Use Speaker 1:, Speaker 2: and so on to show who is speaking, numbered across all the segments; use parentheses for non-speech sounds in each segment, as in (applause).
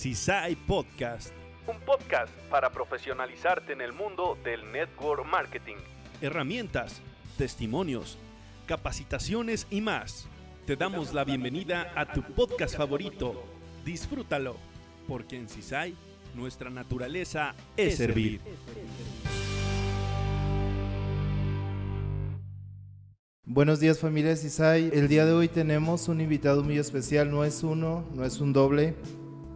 Speaker 1: CISAI Podcast.
Speaker 2: Un podcast para profesionalizarte en el mundo del network marketing.
Speaker 1: Herramientas, testimonios, capacitaciones y más. Te damos la bienvenida a tu podcast favorito. Disfrútalo, porque en CISAI nuestra naturaleza es servir.
Speaker 3: Buenos días familia CISAI. El día de hoy tenemos un invitado muy especial. No es uno, no es un doble,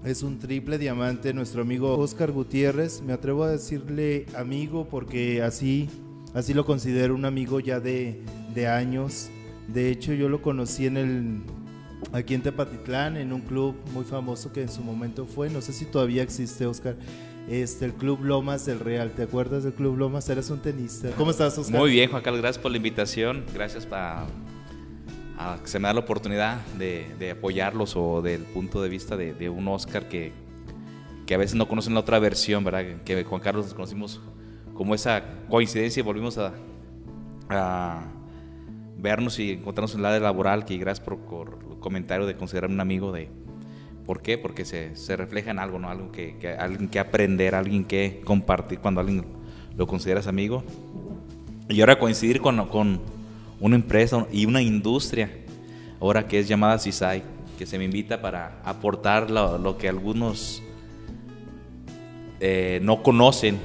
Speaker 3: es un triple diamante. Nuestro amigo Oscar Gutiérrez. Me atrevo a decirle amigo porque así, así lo considero un amigo ya de, de años. De hecho yo lo conocí en el, aquí en Tepatitlán, en un club muy famoso que en su momento fue. No sé si todavía existe Oscar este, el Club Lomas del Real. ¿Te acuerdas del Club Lomas? Eres un tenista. ¿Cómo estás, Oscar?
Speaker 4: Muy bien, Juan Carlos, gracias por la invitación. Gracias para que se me da la oportunidad de, apoyarlos o del punto de vista de, un Oscar que, que, a veces no conocen la otra versión, ¿verdad? Que Juan Carlos nos conocimos como esa coincidencia y volvimos a, a vernos y encontrarnos en el área laboral, que gracias por, por el comentario de considerarme un amigo de, ¿Por qué? Porque se, se refleja en algo, ¿no? Algo que, que, alguien que aprender, alguien que compartir cuando alguien lo consideras amigo. Y ahora coincidir con, con una empresa y una industria, ahora que es llamada CISAI, que se me invita para aportar lo, lo que algunos eh, no conocen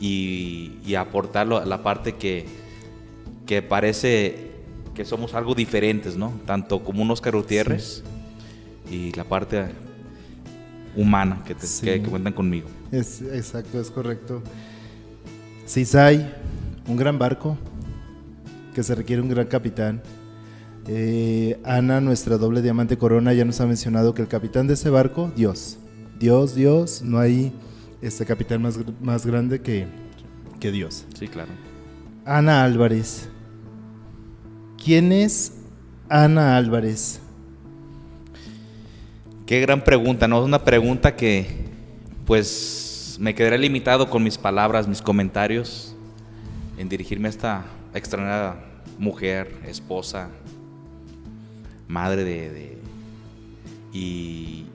Speaker 4: y, y aportar la parte que, que parece que somos algo diferentes, ¿no? Tanto como un Oscar Gutiérrez y la parte humana que, te, cuentan conmigo.
Speaker 3: Es, exacto, es correcto. CISAI, un gran barco que se requiere un gran capitán. Eh, Ana, nuestra doble diamante corona, ya nos ha mencionado que el capitán de ese barco, Dios. Dios, Dios, no hay este capitán más, más grande que, que Dios.
Speaker 4: Sí, claro.
Speaker 3: Ana Álvarez. ¿Quién es Ana Álvarez?
Speaker 4: Qué gran pregunta, ¿no? Es una pregunta que pues me quedaré limitado con mis palabras, mis comentarios en dirigirme a esta extraordinaria mujer, esposa, madre de, y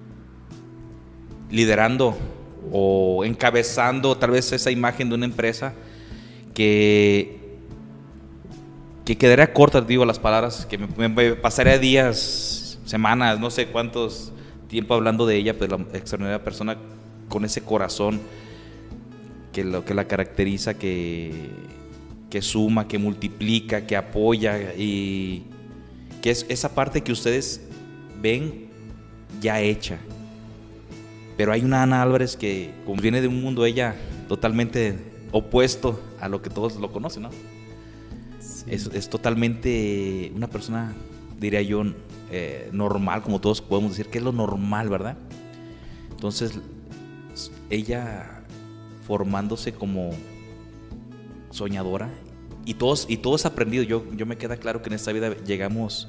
Speaker 4: liderando o encabezando tal vez esa imagen de una empresa que que quedaría corta, digo las palabras, que me, me pasaría días, semanas, no sé cuántos tiempo hablando de ella, pues la extraordinaria persona con ese corazón que lo que la caracteriza, que, que suma, que multiplica, que apoya y que es esa parte que ustedes ven ya hecha. Pero hay una Ana Álvarez que, como viene de un mundo ella totalmente opuesto a lo que todos lo conocen, ¿no? Es, es totalmente una persona, diría yo, eh, normal, como todos podemos decir, que es lo normal, ¿verdad? Entonces, ella formándose como soñadora y todos, y todos aprendido. Yo, yo me queda claro que en esta vida llegamos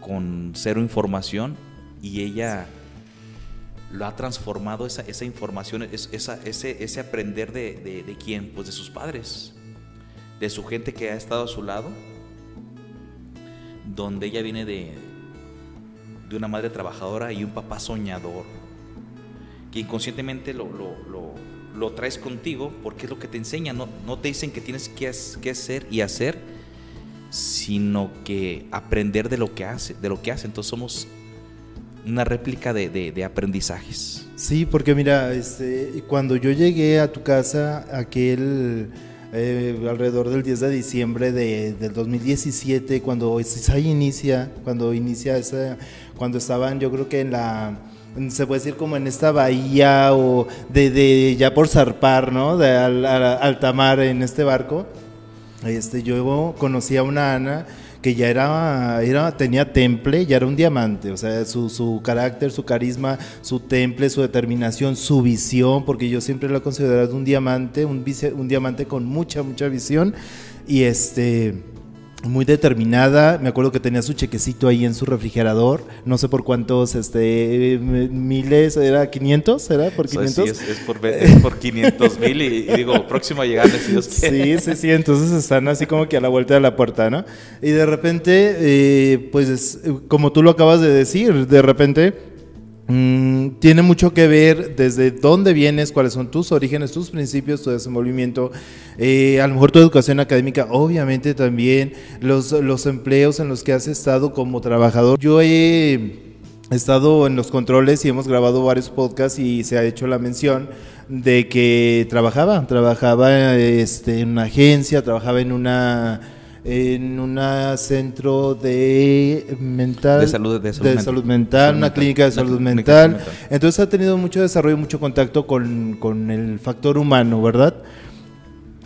Speaker 4: con cero información y ella lo ha transformado esa, esa información, esa, ese, ese aprender de, de, quién, pues de sus padres, de su gente que ha estado a su lado donde ella viene de, de una madre trabajadora y un papá soñador, que inconscientemente lo, traes contigo porque es lo que te enseña, no, no te dicen que tienes que, que hacer y hacer, sino que aprender de lo que hace, de lo que hace. Entonces somos una réplica de, de, de, aprendizajes.
Speaker 3: Sí, porque mira, este, cuando yo llegué a tu casa, aquel eh, alrededor del 10 de diciembre de, del 2017, cuando CISAI inicia, cuando inicia esa, cuando estaban yo creo que en la, se puede decir como en esta bahía o de, de ya por zarpar, ¿no? De al, alta mar en este barco. Este, yo conocí a una Ana que ya era, era, tenía temple, ya era un diamante, o sea, su, su carácter, su carisma, su temple, su determinación, su visión, porque yo siempre lo he considerado un diamante, un, un diamante con mucha, mucha visión, y este muy determinada. Me acuerdo que tenía su chequecito ahí en su refrigerador. No sé por cuántos este, miles, ¿era 500? ¿Era por 500?
Speaker 4: Sí, es, por, es por 500 mil y, digo, próximo a llegar, si Dios
Speaker 3: Sí, sí, sí. Entonces están así como que a la vuelta de la puerta, ¿no? Y de repente, eh, pues como tú lo acabas de decir, de repente mm, tiene mucho que ver desde dónde vienes, cuáles son tus orígenes, tus principios, tu desenvolvimiento, eh, a lo mejor tu educación académica, obviamente también los, los empleos en los que has estado como trabajador. Yo he estado en los controles y hemos grabado varios podcasts y se ha hecho la mención de que trabajaba, trabajaba este, en una agencia, trabajaba en una en un centro de mental
Speaker 4: De salud- de salud mental.
Speaker 3: salud mental,
Speaker 4: Salud
Speaker 3: una
Speaker 4: mental.
Speaker 3: clínica de salud mental.
Speaker 4: mental.
Speaker 3: Entonces ha tenido mucho desarrollo, mucho contacto con, con el factor humano, ¿verdad?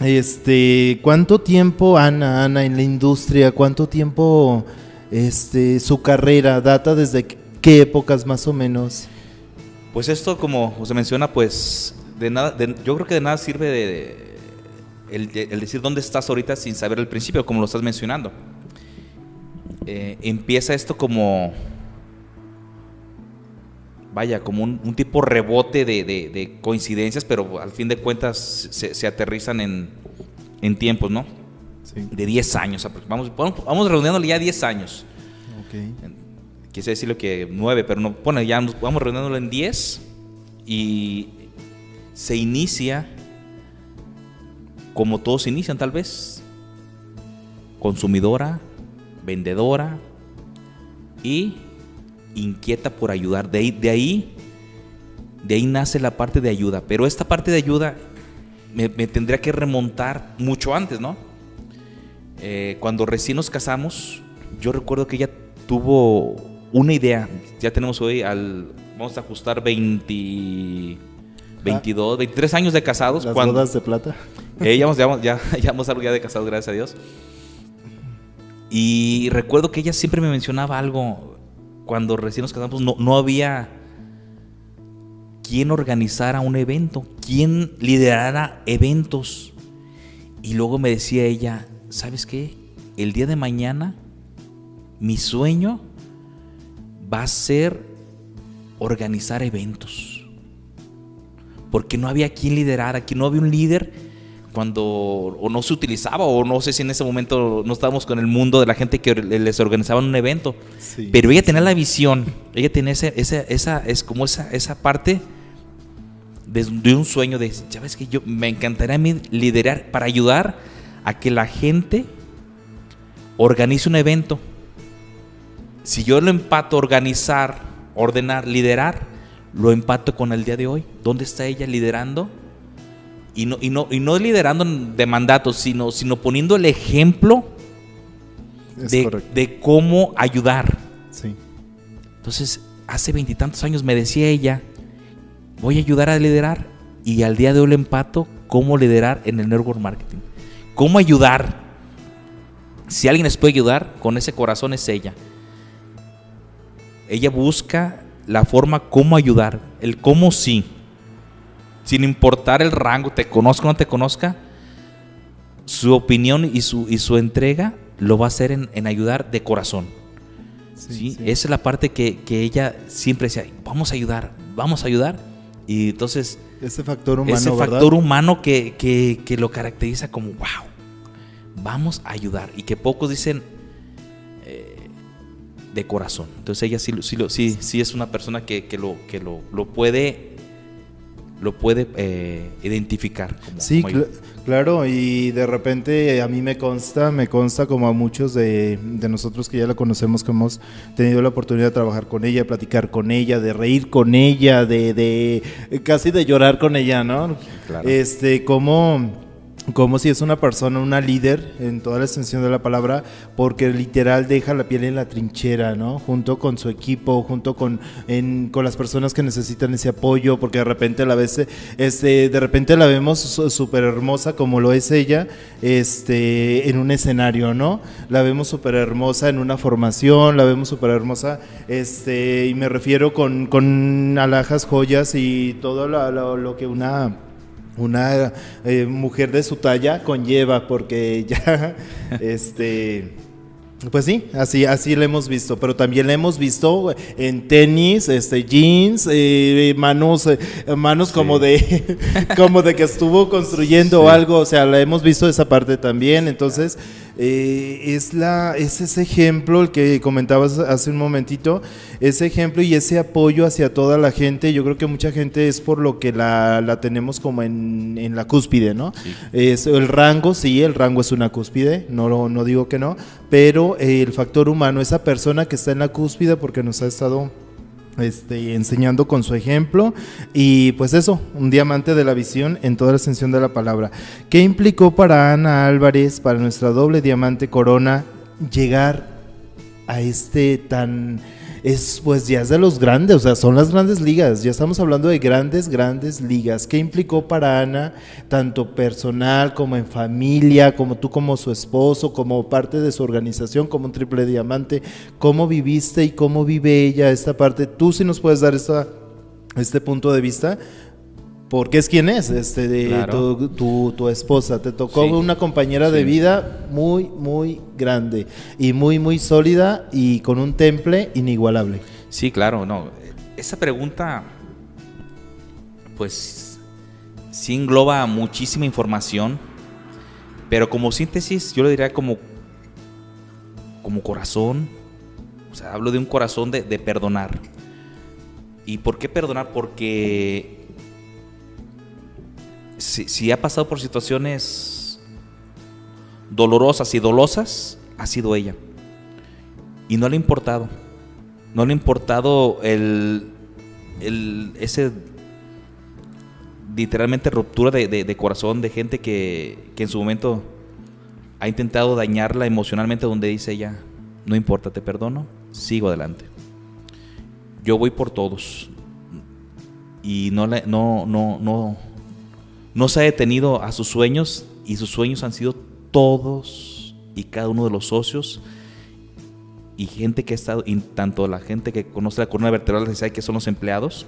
Speaker 3: Este, ¿cuánto tiempo Ana, Ana en la industria? ¿Cuánto tiempo este su carrera data desde qué- épocas más o menos?
Speaker 4: Pues esto, como se menciona, pues de nada, de- yo creo que de nada sirve de, de- el decir dónde estás ahorita sin saber el principio, como lo estás mencionando. Eh, empieza esto como, vaya, como un, un tipo rebote de, de- de coincidencias, pero al fin de cuentas se, se aterrizan en, en tiempos, ¿no?
Speaker 3: Sí.
Speaker 4: De 10 años. Vamos, vamos, vamos redondeándole ya 10 años
Speaker 3: Ok.
Speaker 4: quise decirlo que 9, pero no, bueno, ya nos vamos redondeándolo en 10 y se inicia como todos inician tal vez, consumidora, vendedora y inquieta por ayudar. De ahí, de ahí, de ahí nace la parte de ayuda, pero esta parte de ayuda me, me tendría que remontar mucho antes, ¿no? Eh, cuando recién nos casamos, yo recuerdo que ella tuvo una idea. Ya tenemos hoy al. Vamos a ajustar 20, 22, 23 años de casados.
Speaker 3: Las
Speaker 4: cuando,
Speaker 3: bodas de plata.
Speaker 4: Eh, ya, ya, ya, (laughs) ya llevamos algo ya de casados, gracias a Dios. Y recuerdo que ella siempre me mencionaba algo. Cuando recién nos casamos, no, no había quien organizara un evento, quien liderara eventos. Y luego me decía ella, ¿sabes qué? El día de mañana, mi sueño va a ser organizar eventos. Porque no había quien liderara, aquí no había un líder cuando o no se utilizaba o no sé si en ese momento no estábamos con el mundo de la gente que les organizaban un evento.
Speaker 3: Sí.
Speaker 4: Pero ella tenía la visión, ella tenía ese- esa, esa, es como esa, esa parte de, de un sueño de, ¿sabes que Yo me encantaría a mí liderar para ayudar a que la gente organice un evento. Si yo lo empato organizar, ordenar, liderar, lo empato con el día de hoy. ¿Dónde está ella liderando? Y no, y no, y no liderando de mandatos, sino, sino poniendo el ejemplo de, de cómo ayudar.
Speaker 3: Sí.
Speaker 4: Entonces, hace veintitantos años me decía ella, voy a ayudar a liderar y al día de hoy le empato cómo liderar en el network marketing. Cómo ayudar. Si alguien les puede ayudar, con ese corazón es ella. Ella busca la forma cómo ayudar, el cómo sí. Sin importar el rango, te conozca o no te conozca, su opinión y su, y su entrega lo va a hacer en, en ayudar de corazón. ¿sí?
Speaker 3: sí.
Speaker 4: Esa es la parte que, que ella siempre decía, vamos a ayudar, vamos a ayudar. Y entonces,
Speaker 3: Ese factor humano,
Speaker 4: ese
Speaker 3: ¿verdad?
Speaker 4: factor humano que, que- que lo caracteriza como, wow, vamos a ayudar. Y que pocos dicen eh, de corazón. Entonces ella sí, lo- sí, sí, sí es una persona que, que lo, que lo, lo puede, lo puede eh, identificar. Como,
Speaker 3: Sí,
Speaker 4: como
Speaker 3: cl-
Speaker 4: ayuda.
Speaker 3: claro, y de repente a mí me consta, me consta como a muchos de, de nosotros que ya la conocemos, que hemos tenido la oportunidad de trabajar con ella, de platicar con ella, de reír con ella, de, de casi de llorar con ella, ¿no?
Speaker 4: Claro.
Speaker 3: Este, como como si es una persona, una líder en toda la extensión de la palabra, porque literal deja la piel en la trinchera, ¿no? Junto con su equipo, junto con, con las personas que necesitan ese apoyo, porque de repente la vez, este, de repente la vemos súper hermosa como lo es ella, este, en un escenario, ¿no? La vemos súper hermosa en una formación, la vemos súper hermosa, este, y me refiero con, con alhajas, joyas y todo lo- lo que una una eh, mujer de su talla conlleva porque (laughs) ya este pues sí, así, así la hemos visto, pero también la hemos visto en tenis, este, jeans, eh, manos, eh, manos como de, (laughs) como de que estuvo construyendo
Speaker 4: Sí.
Speaker 3: algo, o sea, la hemos visto esa parte también, entonces, eh, es, la, es ese ejemplo, el que comentabas hace un momentito, ese ejemplo y ese apoyo hacia toda la gente. Yo creo que mucha gente es por lo que la, la tenemos como en, en, la cúspide, ¿no? Es el rango, sí, el rango es una cúspide, no, no digo que no, pero el factor humano, esa persona que está en la cúspide porque nos ha estado este, enseñando con su ejemplo y pues eso, un diamante de la visión en toda la extensión de la palabra. ¿Qué implicó para Ana Álvarez, para nuestra doble diamante corona, llegar a este tan es pues ya es de los grandes, o sea, son las grandes ligas, ya estamos hablando de grandes, grandes ligas. ¿Qué implicó para Ana, tanto personal como en familia, como tú como su esposo, como parte de su organización, como un triple diamante? ¿Cómo viviste y cómo vive ella esta parte? Tú si nos puedes dar esta, este punto de vista, porque es quien es, este, de tu, tu, esposa. Te tocó una compañera de vida muy, muy grande y muy, muy sólida y con un temple inigualable.
Speaker 4: Sí, claro, no. Esa pregunta, pues, sí engloba muchísima información, pero como síntesis, yo le diría como, como corazón. O sea, hablo de un corazón de, de perdonar. ¿Y por qué perdonar? Porque si, ha pasado por situaciones dolorosas y dolosas, ha sido ella. Y no le ha importado. No le ha importado el, el ese literalmente ruptura de, corazón de gente que, que, en su momento ha intentado dañarla emocionalmente donde dice ella, no importa, te perdono, sigo adelante. Yo voy por todos. Y no, no, no, no, no se ha detenido a sus sueños y sus sueños han sido todos y cada uno de los socios y gente que ha estado, tanto la gente que conoce la columna vertebral, sabe que son los empleados,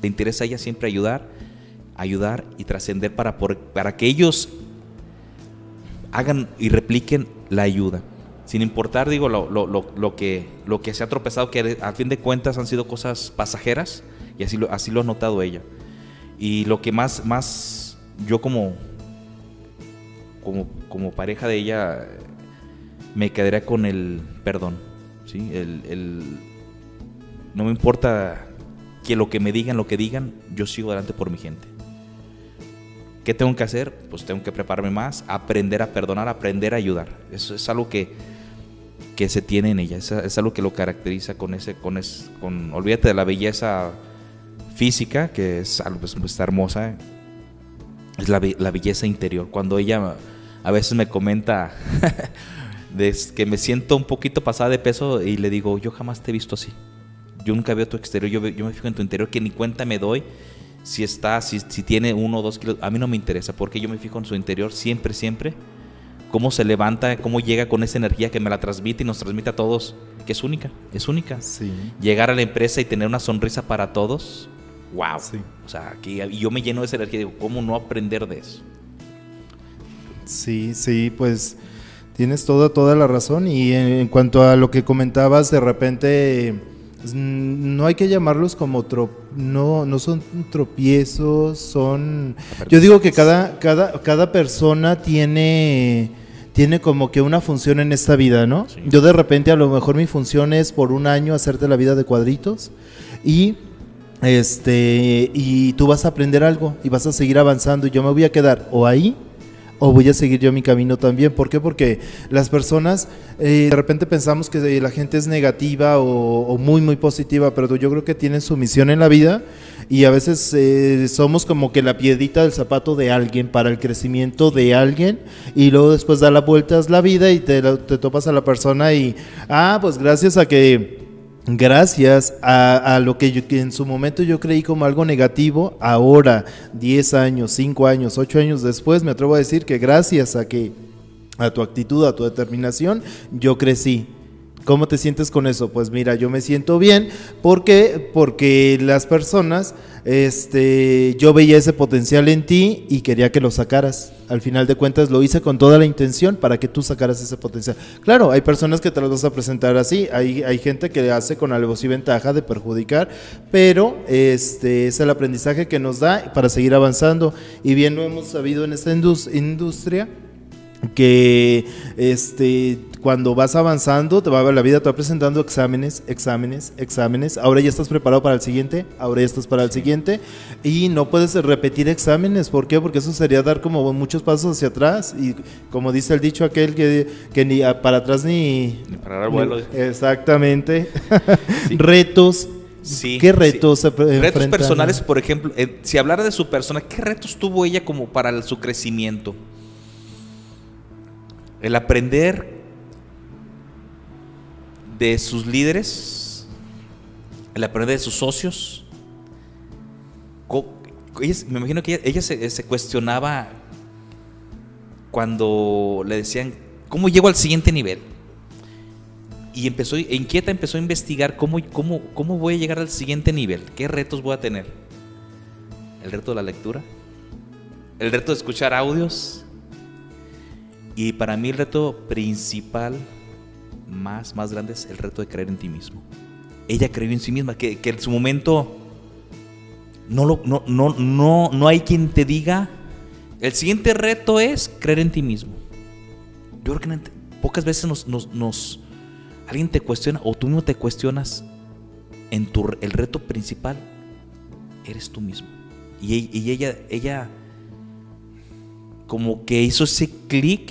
Speaker 4: te interesa a ella siempre ayudar, ayudar y trascender para, para que ellos hagan y repliquen la ayuda. Sin importar, digo, lo, lo, que, lo que se ha tropezado, que al fin de cuentas han sido cosas pasajeras, y así lo, así lo ha notado ella. Y lo que más, más yo como, como, como pareja de ella me quedaría con el perdón. ¿sí? El, no me importa que lo que me digan, lo que digan, yo sigo adelante por mi gente. ¿Qué tengo que hacer? Pues tengo que prepararme más, aprender a perdonar, aprender a ayudar. Eso es algo que, que se tiene en ella, es, es algo que lo caracteriza con ese, con ese, con, olvídate de la belleza física, que es algo pues, está hermosa, es la, belleza interior. Cuando ella a veces me comenta (laughs) de que me siento un poquito pasada de peso y le digo, yo jamás te he visto así. Yo nunca veo tu exterior, yo, yo me fijo en tu interior, que ni cuenta me doy si está, si, si tiene uno o dos kilos. A mí no me interesa, porque yo me fijo en su interior siempre, siempre. Cómo se levanta, cómo llega con esa energía que me la transmite y nos transmite a todos, que es única, es única. Llegar a la empresa y tener una sonrisa para todos, wow. O sea, que yo me lleno de esa energía, digo, ¿cómo no aprender de eso?
Speaker 3: Sí, sí, pues tienes toda, toda la razón. Y en, cuanto a lo que comentabas, de repente mm, no hay que llamarlos como no no son tropiezos son yo digo que cada cada cada persona tiene tiene como que una función en esta vida no yo de repente a lo mejor mi función es por un año hacerte la vida de cuadritos y este, y tú vas a aprender algo y vas a seguir avanzando y yo me voy a quedar o ahí o voy a seguir yo mi camino también. ¿Por qué? Porque las personas eh, de repente pensamos que la gente es negativa o, muy, muy positiva, pero yo creo que tienen su misión en la vida y a veces eh, somos como que la piedita del zapato de alguien para el crecimiento de alguien y luego después da la vueltas la vida y te, te topas a la persona y, ah, pues gracias a que gracias a, lo que, en su momento yo creí como algo negativo, ahora, 10 años, 5 años, 8 años después, me atrevo a decir que gracias a que a tu actitud, a tu determinación, yo crecí. ¿Cómo te sientes con eso? Pues mira, yo me siento bien porque porque las personas este yo veía ese potencial en ti y quería que lo sacaras. Al final de cuentas lo hice con toda la intención para que tú sacaras ese potencial. Claro, hay personas que te las vas a presentar así, hay, hay gente que hace con alevosía y ventaja de perjudicar, pero este es el aprendizaje que nos da para seguir avanzando y bien lo hemos sabido en esta industria que este cuando vas avanzando te va la vida te va presentando exámenes exámenes exámenes. Ahora ya estás preparado para el siguiente ahora ya estás para el siguiente. Y no puedes repetir exámenes. ¿por qué? porque eso sería dar como muchos pasos hacia atrás. Y como dice el dicho aquel que, que ni a- para atrás ni,
Speaker 4: Ni para dar vuelo.
Speaker 3: ni- exactamente. (laughs) Retos.
Speaker 4: Sí,
Speaker 3: ¿Qué retos pre-
Speaker 4: Retos personales, por ejemplo, eh, si hablara de su persona, ¿qué retos tuvo ella como para el- su crecimiento? El aprender de sus líderes, el aprender de sus socios. Me imagino que ella, ella se, se cuestionaba cuando le decían, ¿cómo llego al siguiente nivel? y empezó, e inquieta empezó a investigar cómo, cómo, cómo voy a llegar al siguiente nivel, qué retos voy a tener. El reto de la lectura, el reto de escuchar audios y para mí el reto principal, más, más grande es el reto de creer en ti mismo. Ella creyó en sí misma, que, que en su momento no, lo, no, no, no, no hay quien te diga, el siguiente reto es creer en ti mismo. Yo creo que pocas veces nos, nos, nos- alguien te cuestiona o tú mismo te cuestionas en tu el reto principal eres tú mismo. Y, y ella ella como que hizo ese clic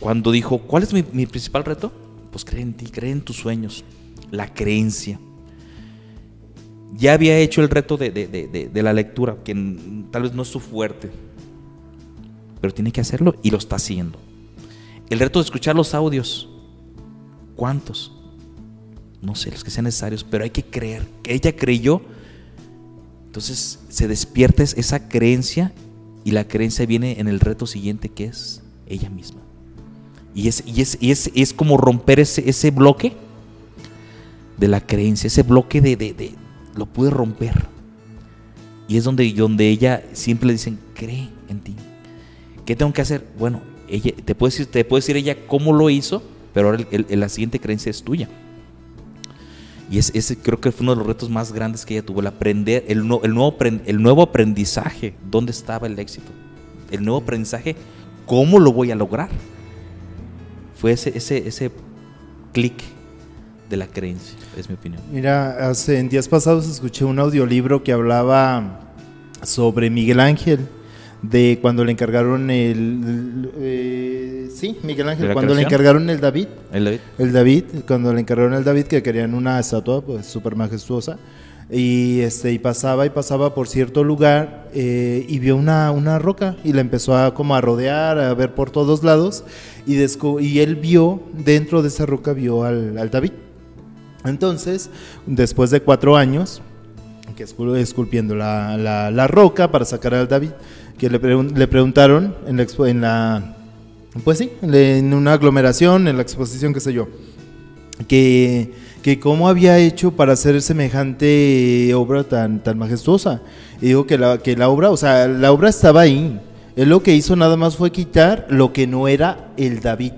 Speaker 4: cuando dijo, ¿cuál es mi, principal reto? Pues creer en ti, creer en tus sueños, la creencia. Ya había hecho el reto de, de- de- de- la lectura, que tal vez no es su fuerte, pero tiene que hacerlo y lo está haciendo. El reto de escuchar los audios. ¿Cuántos? No sé, los que sean necesarios, pero hay que creer. Que ella creyó. Entonces se despierta es- esa creencia y la creencia viene en el reto siguiente que es ella misma. Y es, y es, y es, es como romper ese, ese bloque de la creencia, ese bloque de, de- de- lo pude romper. Y es donde, donde ella siempre le dicen, cree en ti. ¿Qué tengo que hacer? Bueno, ella, te, puede decir, te puede decir ella cómo lo hizo, pero ahora el- el- la siguiente creencia es tuya. Y es, ese creo que fue uno de los retos más grandes que ella tuvo, el aprender, el, nu- el nuevo, el nuevo aprendizaje, ¿dónde estaba el éxito? El nuevo aprendizaje, ¿cómo lo voy a lograr? Fue ese, ese, ese clic de la creencia, es mi opinión.
Speaker 3: Mira, hace en días pasados escuché un audiolibro que hablaba sobre Miguel Ángel, de cuando le encargaron el... eh, sí, Miguel
Speaker 4: ¿De
Speaker 3: Ángel, cuando le encargaron el David.
Speaker 4: ¿El David?
Speaker 3: El David, cuando le encargaron el David, que querían una estatua pues súper majestuosa. Y, este, y pasaba y pasaba por cierto lugar eh, y vio una, una roca y la empezó a como a rodear, a ver por todos lados y, y él vio, dentro de esa roca vio al, al David. Entonces, después de cuatro años, que escul- esculpiendo la, la- roca para sacar al David, que le, pregun- le preguntaron en la, en la pues sí, en una aglomeración, en la exposición, qué sé yo, que, que cómo había hecho para hacer semejante obra tan, tan majestuosa. Y digo que la, que la obra, o sea, la obra estaba ahí. Él lo que hizo nada más fue quitar lo que no era el David.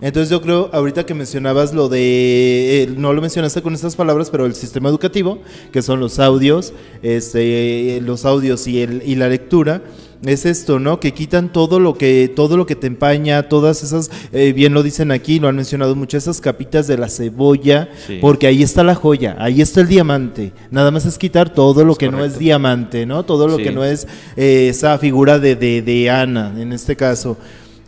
Speaker 3: Entonces yo creo, ahorita que mencionabas lo de, eh, no lo mencionaste con estas palabras, pero el sistema educativo, que son los audios, este, los audios y, el, y la lectura, es esto, ¿no? Que quitan todo lo que, todo lo que te empaña, todas esas, eh, bien lo dicen aquí, lo han mencionado mucho, esas capitas de la cebolla,
Speaker 4: Sí.
Speaker 3: porque ahí está la joya, ahí está el diamante. Nada más es quitar todo lo
Speaker 4: Es
Speaker 3: que no es diamante, ¿no? Todo lo
Speaker 4: Sí.
Speaker 3: que no es eh, esa figura de, de, de Ana, en este caso.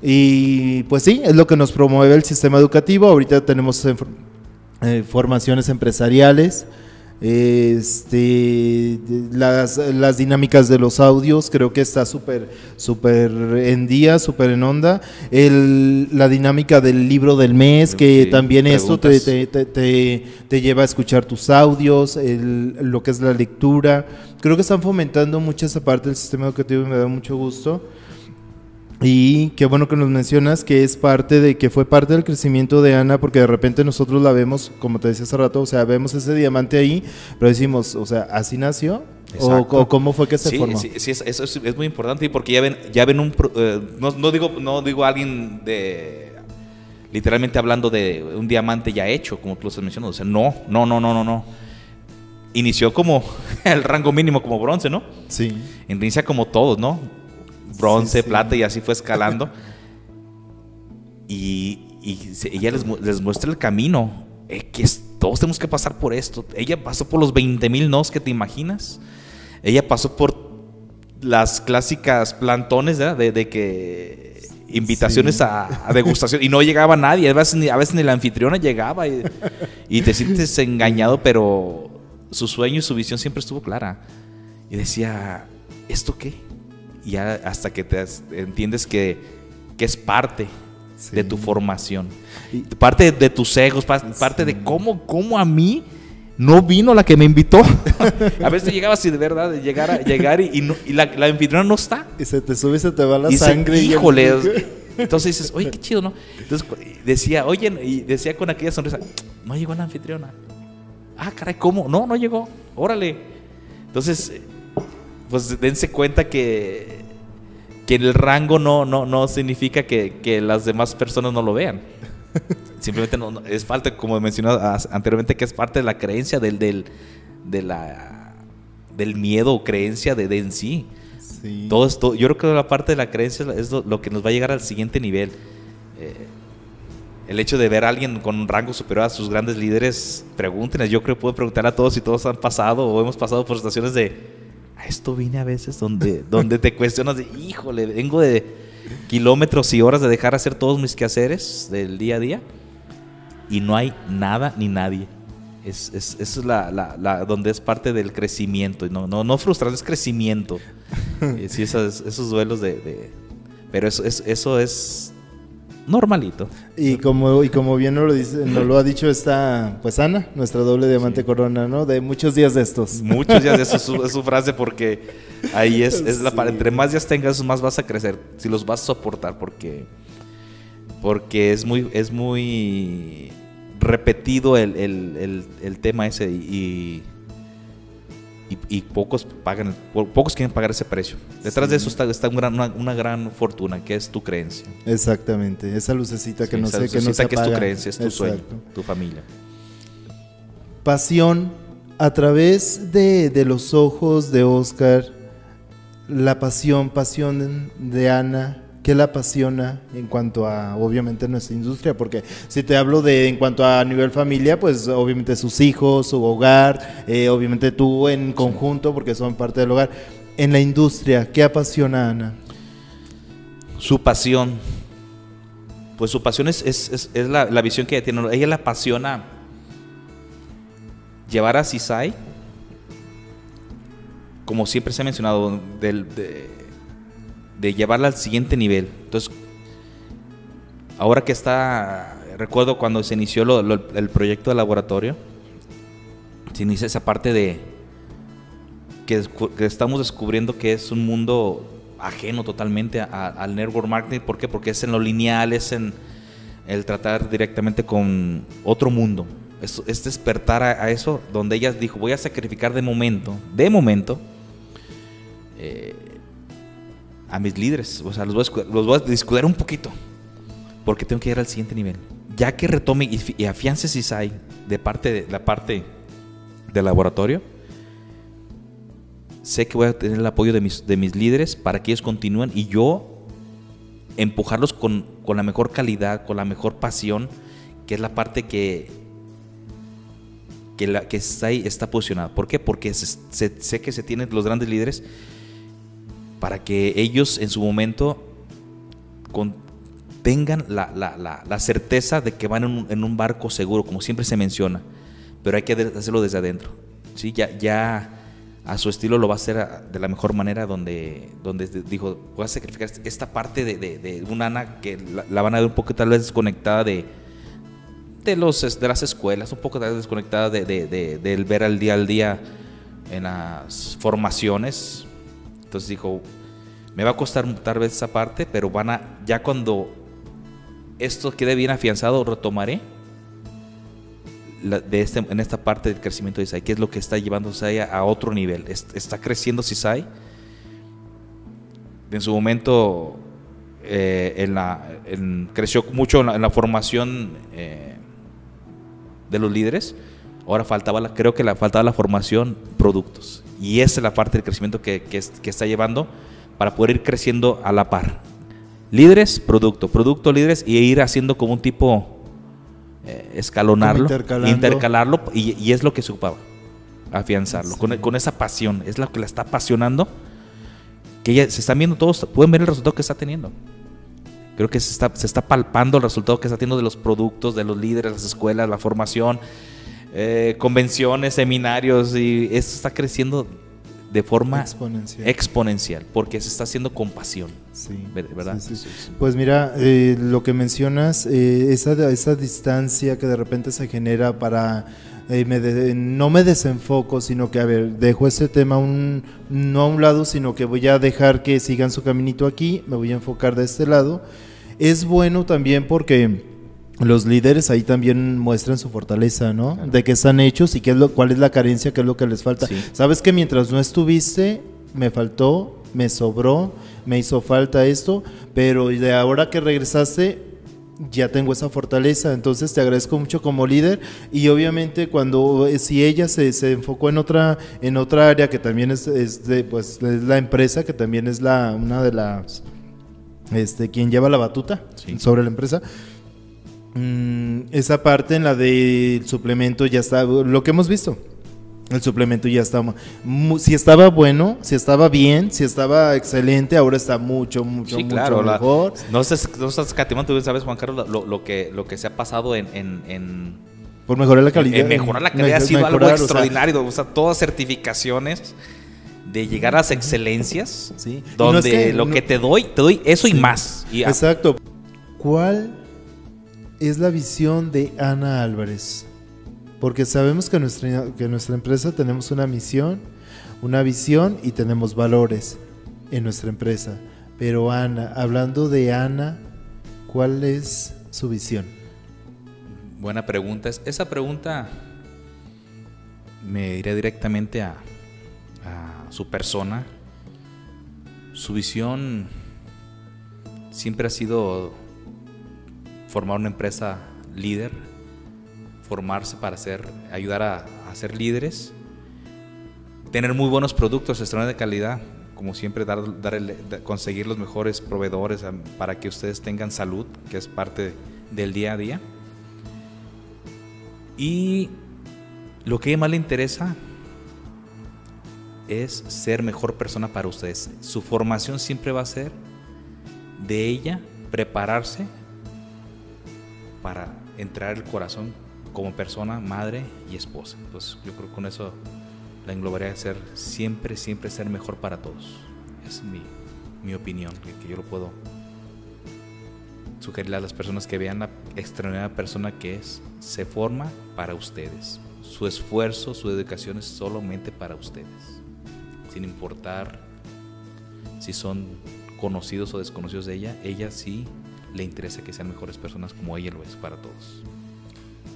Speaker 3: Y pues sí, es lo que nos promueve el sistema educativo. Ahorita tenemos eh, formaciones empresariales, este, las, las dinámicas de los audios, creo que está súper súper en día, súper en onda. El, la dinámica del libro del mes, que
Speaker 4: Sí,
Speaker 3: también esto te, te- te- te lleva a escuchar tus audios, el- lo que es la lectura. Creo que están fomentando mucho esa parte del sistema educativo y me da mucho gusto. Y qué bueno que nos mencionas que es parte de que fue parte del crecimiento de Ana, porque de repente nosotros la vemos, como te decía hace rato, o sea, vemos ese diamante ahí, pero decimos, o sea, ¿así nació? ¿O, o cómo fue que se
Speaker 4: sí,
Speaker 3: formó?
Speaker 4: Sí, sí, es- eso es, es muy importante porque ya ven, ya ven un... eh, no, no digo, no digo alguien de... Literalmente hablando de un diamante ya hecho, como tú lo estás mencionando. O sea, no, no, no, no, no, no. Inició como (laughs) el rango mínimo como bronce, ¿no?
Speaker 3: Sí.
Speaker 4: Inicia como todos, ¿no? Bronce,
Speaker 3: Sí, sí.
Speaker 4: plata y así fue escalando. (laughs) y ella les, mu- les muestra el camino. eh, que es- todos tenemos que pasar por esto. Ella pasó por los 20 mil nos que te imaginas. Ella pasó por las clásicas plantones ¿verdad? de, de que invitaciones
Speaker 3: Sí.
Speaker 4: a, a degustación y no llegaba nadie. A veces ni, a veces ni la anfitriona llegaba y, y te sientes engañado, pero su sueño y su visión siempre estuvo clara. Y decía, ¿esto qué? Y ya hasta que te entiendes que, que es parte
Speaker 3: Sí.
Speaker 4: de tu formación,
Speaker 3: Y-
Speaker 4: parte de tus egos, pa- parte de cómo, cómo a mí no vino la que me invitó. (laughs) a veces llegaba así de verdad, de llegar, a, llegar y, y no- y la, la anfitriona no está.
Speaker 3: Y se te sube y se te va la
Speaker 4: Y
Speaker 3: sangre. y
Speaker 4: híjole. Entonces dices, oye, qué chido, ¿no? Entonces decía, oye, y decía con aquella sonrisa, no llegó la anfitriona. Ah, caray, ¿cómo? No, no llegó. Órale. Entonces, pues dense cuenta que, que el rango no, no, no significa que, que las demás personas no lo vean. (laughs) Simplemente no, no- es falta, como mencioné as- anteriormente, que es parte de la creencia del, del, de la, del miedo o creencia de, de en sí.
Speaker 3: Sí.
Speaker 4: Todo esto, yo creo que la parte de la creencia es lo, lo que nos va a llegar al siguiente nivel. Eh, el hecho de ver a alguien con un rango superior a sus grandes líderes, pregúntenos. Yo creo que puedo preguntar a todos si todos han pasado o hemos pasado por situaciones de. A esto vine a veces donde, (laughs) donde te cuestionas de, híjole, vengo de kilómetros y horas de dejar hacer todos mis quehaceres del día a día y no hay nada ni nadie. Es, es, es la, la- la- donde es parte del crecimiento. No, no, no frustración, es crecimiento. (laughs) Eh, sí, esos, esos duelos de... de- pero eso, es- eso es normalito.
Speaker 3: Y como, y como bien nos lo, dice, nos lo ha dicho esta, pues Ana, nuestra doble diamante corona, ¿no? De muchos días de estos.
Speaker 4: Muchos días de (laughs) eso es su, es su frase porque ahí es, es la
Speaker 3: Sí.
Speaker 4: para entre más días tengas, más vas a crecer. Si los vas a soportar porque porque es muy es muy repetido el, el- el- el tema ese y, y, y pocos pagan po- pocos quieren pagar ese precio. Detrás de eso está, está un gran- una, una gran fortuna que es tu creencia.
Speaker 3: Exactamente, esa lucecita que
Speaker 4: Sí,
Speaker 3: no
Speaker 4: esa
Speaker 3: sé, que no
Speaker 4: lucecita
Speaker 3: se
Speaker 4: que es tu creencia, es tu sueño, tu familia.
Speaker 3: Pasión a través de, de los ojos de Oscar, la pasión, pasión de Ana, ¿qué la apasiona en cuanto a, obviamente, nuestra industria? Porque si te hablo de en cuanto a nivel familia, pues obviamente sus hijos, su hogar, eh, obviamente tú en conjunto, porque son parte del hogar. En la industria, ¿qué apasiona a Ana?
Speaker 4: Su pasión. Pues su pasión es, es- es- es la, la visión que ella tiene. Ella le apasiona llevar a Cisai, como siempre se ha mencionado, del- de, de llevarla al siguiente nivel. Entonces, ahora que está, recuerdo cuando se inició el proyecto de laboratorio, se inicia esa parte de que, estamos descubriendo que es un mundo ajeno totalmente al network marketing. ¿Por qué? Porque es en lo lineal, es en el tratar directamente con otro mundo. Es, es despertar a, a eso, donde ella dijo, voy a sacrificar de momento, de momento, eh, a mis líderes. O sea, los voy a, los un poquito, porque tengo que ir al siguiente nivel. Ya que retome y, y afiance CISAI de parte de la parte del laboratorio, sé que voy a tener el apoyo de mis, de mis líderes para que ellos continúen y yo empujarlos con, con la mejor calidad, con la mejor pasión, que es la parte que, que, la, que está, ahí, está posicionada. ¿Por qué? Porque sé que se tienen los grandes líderes para que ellos en su momento tengan la, la- la- la certeza de que van en un, en un barco seguro, como siempre se menciona, pero hay que hacerlo desde adentro. ¿sí? Ya, ya a su estilo lo va a hacer de la mejor manera, donde, donde de- dijo, voy a sacrificar esta parte de, de, de una Ana que la, van a ver un poco tal vez desconectada de, de, los, de las escuelas, un poco tal vez desconectada de, de- del ver al día al día en las formaciones. Entonces dijo, me va a costar tal vez esa parte, pero van a, ya cuando esto quede bien afianzado, retomaré de este, en esta parte del crecimiento de Isai, que es lo que está llevando Isai a, otro nivel. Es- está creciendo Isai. En su momento eh, creció mucho en la, en la formación eh, de los líderes. Ahora faltaba, la, creo que la faltaba la formación productos. Y esa es la parte del crecimiento que, que es- que está llevando para poder ir creciendo a la par. Líderes, producto, producto, líderes y ir haciendo como un tipo eh, escalonarlo, intercalarlo y, y es lo que se ocupaba, afianzarlo, con, con esa pasión, es lo que la está apasionando, que ya se están viendo todos, pueden ver el resultado que está teniendo. Creo que se está, se está palpando el resultado que está teniendo de los productos, de los líderes, las escuelas, la formación, eh, convenciones, seminarios, y esto está creciendo de forma
Speaker 3: Exponencial.
Speaker 4: exponencial, porque se está haciendo con pasión,
Speaker 3: Sí.
Speaker 4: ¿ver- ¿verdad?
Speaker 3: Sí, sí. Pues mira, eh, lo que mencionas, eh, esa, esa distancia que de repente se genera para... eh, me de- no me desenfoco, sino que, a ver, dejo este tema un, no a un lado, sino que voy a dejar que sigan su caminito aquí, me voy a enfocar de este lado. Es bueno también porque los líderes ahí también muestran su fortaleza, ¿no? De qué están hechos y qué es lo, cuál es la carencia, qué es lo que les falta.
Speaker 4: Sí.
Speaker 3: Sabes que mientras no estuviste, me faltó, me sobró, me hizo falta esto, pero de ahora que regresaste, ya tengo esa fortaleza, entonces te agradezco mucho como líder y obviamente cuando eh, si ella se, se enfocó en otra en otra área que también es, es de, pues es la empresa que también es la una de las este quien lleva la batuta
Speaker 4: Sí.
Speaker 3: sobre la empresa Mm, esa parte en la del suplemento ya está lo que hemos visto el suplemento ya está si estaba bueno si estaba bien si estaba excelente ahora está mucho mucho
Speaker 4: Sí,
Speaker 3: mucho
Speaker 4: claro. la-
Speaker 3: mejor
Speaker 4: no estás, no estás escatimando, tú sabes, Juan Carlos, lo, lo que, lo que se ha pasado en, en- en-
Speaker 3: por mejorar la calidad
Speaker 4: en mejorar la calidad.
Speaker 3: Mejor-
Speaker 4: ha sido algo
Speaker 3: mejorar, o sea,
Speaker 4: extraordinario. O sea, todas certificaciones de llegar a las excelencias,
Speaker 3: Sí. Y no es
Speaker 4: donde
Speaker 3: que-
Speaker 4: lo
Speaker 3: no-
Speaker 4: que te doy, te doy eso y más. Y
Speaker 3: Exacto. ¿Cuál es la visión de Ana Álvarez? Porque sabemos que nuestra, que nuestra empresa tenemos una misión, una visión y tenemos valores en nuestra empresa. Pero Ana, hablando de Ana, ¿cuál es su visión?
Speaker 4: Buena pregunta. Es- Esa pregunta me iré directamente a su persona. Su visión siempre ha sido formar una empresa líder, formarse para ser, ayudar a, ser líderes, tener muy buenos productos, extraordinarios de calidad, como siempre dar, dar el- conseguir los mejores proveedores para que ustedes tengan salud, que es parte del día a día. Y lo que más le interesa es ser mejor persona para ustedes. Su formación siempre va a ser de ella prepararse para entrar el corazón como persona, madre y esposa. Entonces yo creo que con eso la englobaría de ser siempre, siempre ser mejor para todos. Es mi, mi opinión, que, que yo lo puedo sugerirle a las personas que vean la extraordinaria persona que es, se forma para ustedes. Su esfuerzo, su dedicación es solamente para ustedes. Sin importar si son conocidos o desconocidos de ella, ella sí le interesa que sean mejores personas como ella lo es para todos.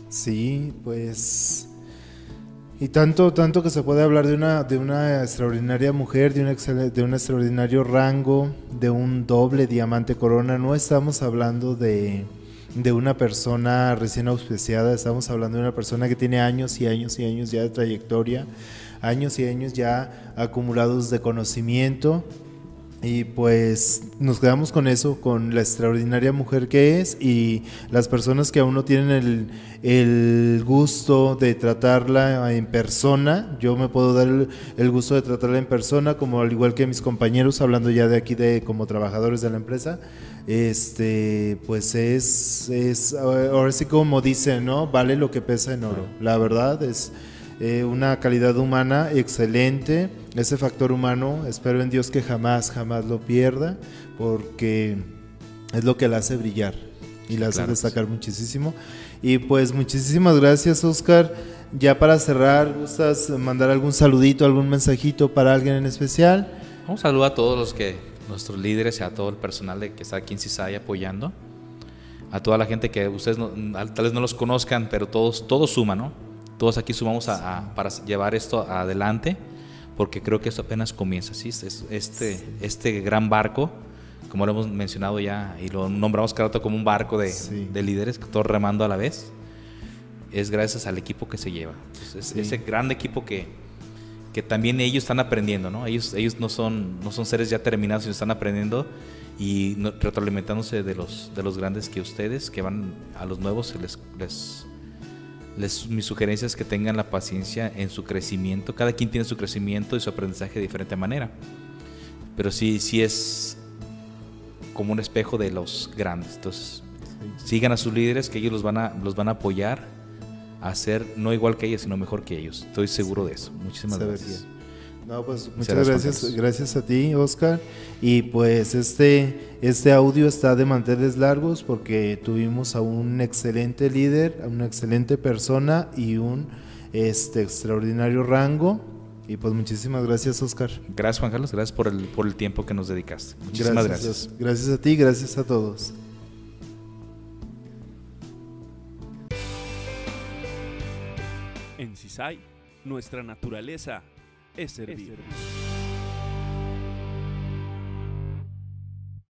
Speaker 3: Sí, pues. Y tanto, tanto que se puede hablar de una, de una extraordinaria mujer, de, una excel- de un extraordinario rango, de un doble diamante corona. No estamos hablando de, de una persona recién auspiciada, estamos hablando de una persona que tiene años y años y años ya de trayectoria, años y años ya acumulados de conocimiento. Y pues nos quedamos con eso, con la extraordinaria mujer que es y las personas que aún no tienen el, el gusto de tratarla en persona. Yo me puedo dar el, el gusto de tratarla en persona, como al igual que mis compañeros, hablando ya de aquí de como trabajadores de la empresa. Este, pues es, es ahora sí como dicen, ¿no? Vale lo que pesa en oro. La verdad es eh, una calidad humana excelente. Ese factor humano, espero en Dios que jamás, jamás lo pierda, porque es lo que la hace brillar y la hace
Speaker 4: Claro
Speaker 3: destacar muchísimo. Y pues muchísimas gracias, Oscar. Ya para cerrar, ¿gustas mandar algún saludito, algún mensajito para alguien en especial?
Speaker 4: Un saludo a todos los que, nuestros líderes y a todo el personal de que está aquí en CISAI apoyando. A toda la gente que ustedes no- tal vez no los conozcan, pero todos, todos suman, ¿no? Todos aquí sumamos a- a- para llevar esto adelante, porque creo que esto apenas comienza, ¿sí? Es- Este, este gran barco, como lo hemos mencionado ya, y lo nombramos cada rato como un barco de,
Speaker 3: Sí.
Speaker 4: de líderes, todos remando a la vez, es gracias al equipo que se lleva. Entonces,
Speaker 3: Sí.
Speaker 4: Ese gran equipo que, que también ellos están aprendiendo, ¿no? Ellos, ellos no, son, no son seres ya terminados, sino están aprendiendo y retroalimentándose de los, de los grandes que ustedes, que van a los nuevos, se les, les, les- mi sugerencia es que tengan la paciencia en su crecimiento. Cada quien tiene su crecimiento y su aprendizaje de diferente manera. Pero sí, sí es como un espejo de los grandes. Entonces, sigan a sus líderes, que ellos los van a, los van a apoyar a ser no igual que ellos, sino mejor que ellos. Estoy seguro de eso. Muchísimas
Speaker 3: Se
Speaker 4: gracias.
Speaker 3: vería. No, pues muchas gracias, gracias a ti, Oscar. Y pues este, este audio está de manteles largos porque tuvimos a un excelente líder, a una excelente persona y un este extraordinario rango. Y pues muchísimas gracias, Oscar.
Speaker 4: Gracias, Juan Carlos. Gracias por el, por el tiempo que nos dedicaste. Muchísimas gracias.
Speaker 3: Gracias a ti, gracias a todos.
Speaker 1: En CISAI, nuestra naturaleza es servir.